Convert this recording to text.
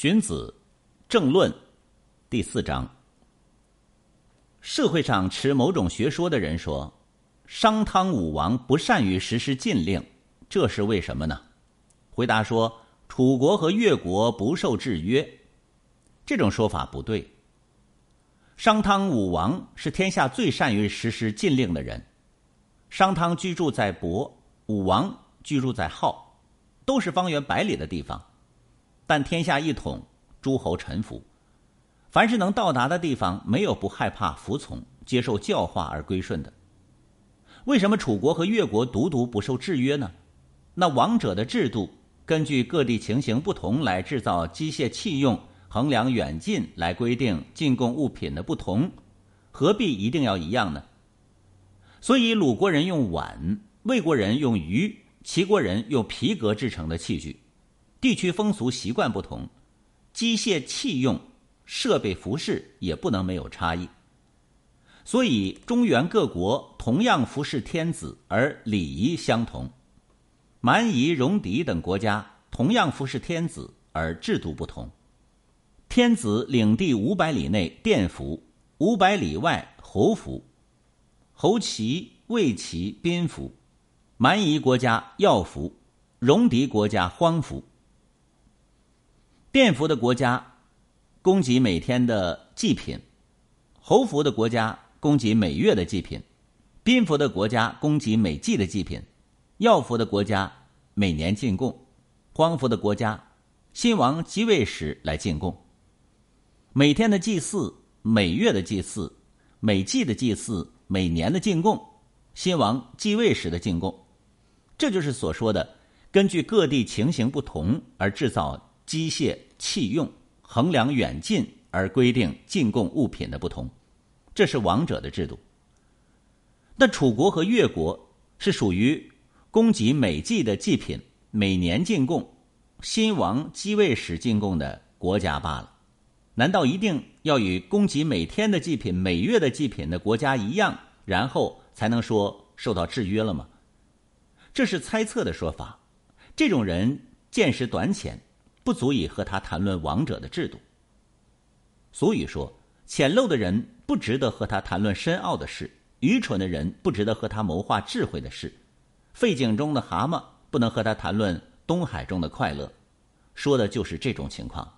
荀子，政论，第四章。社会上持某种学说的人说，商汤武王不善于实施禁令，这是为什么呢？回答说，楚国和越国不受制约。这种说法不对。商汤武王是天下最善于实施禁令的人。商汤居住在亳，武王居住在镐，都是方圆百里的地方。但天下一统，诸侯臣服，凡是能到达的地方，没有不害怕、服从、接受教化而归顺的。为什么楚国和越国独独不受制约呢？那王者的制度，根据各地情形不同来制造机械器用，衡量远近来规定进贡物品的不同，何必一定要一样呢？所以鲁国人用碗，魏国人用鱼，齐国人用皮革制成的器具。地区风俗习惯不同，机械器用、设备服饰也不能没有差异。所以中原各国同样服侍天子，而礼仪相同；蛮夷、戎狄等国家同样服侍天子，而制度不同。天子领地五百里内殿服，五百里外侯服；侯旗、卫旗、宾服；蛮夷国家要服，戎狄国家荒服。殿服的国家，供给每天的祭品；侯服的国家供给每月的祭品；宾服的国家供给每季的祭品；要服的国家每年进贡；荒服的国家，新王即位时来进贡。每天的祭祀、每月的祭祀、每季的祭祀、每年的进贡，新王继位时的进贡，这就是所说的根据各地情形不同而制造。机械器用衡量远近而规定进贡物品的不同，这是王者的制度。那楚国和越国是属于供给每季的祭品、每年进贡、新王继位时进贡的国家罢了。难道一定要与供给每天的祭品、每月的祭品的国家一样，然后才能说受到制约了吗？这是猜测的说法。这种人见识短浅。不足以和他谈论王者的制度。俗语说：“浅陋的人不值得和他谈论深奥的事，愚蠢的人不值得和他谋划智慧的事，废井中的蛤蟆不能和他谈论东海中的快乐。”说的就是这种情况。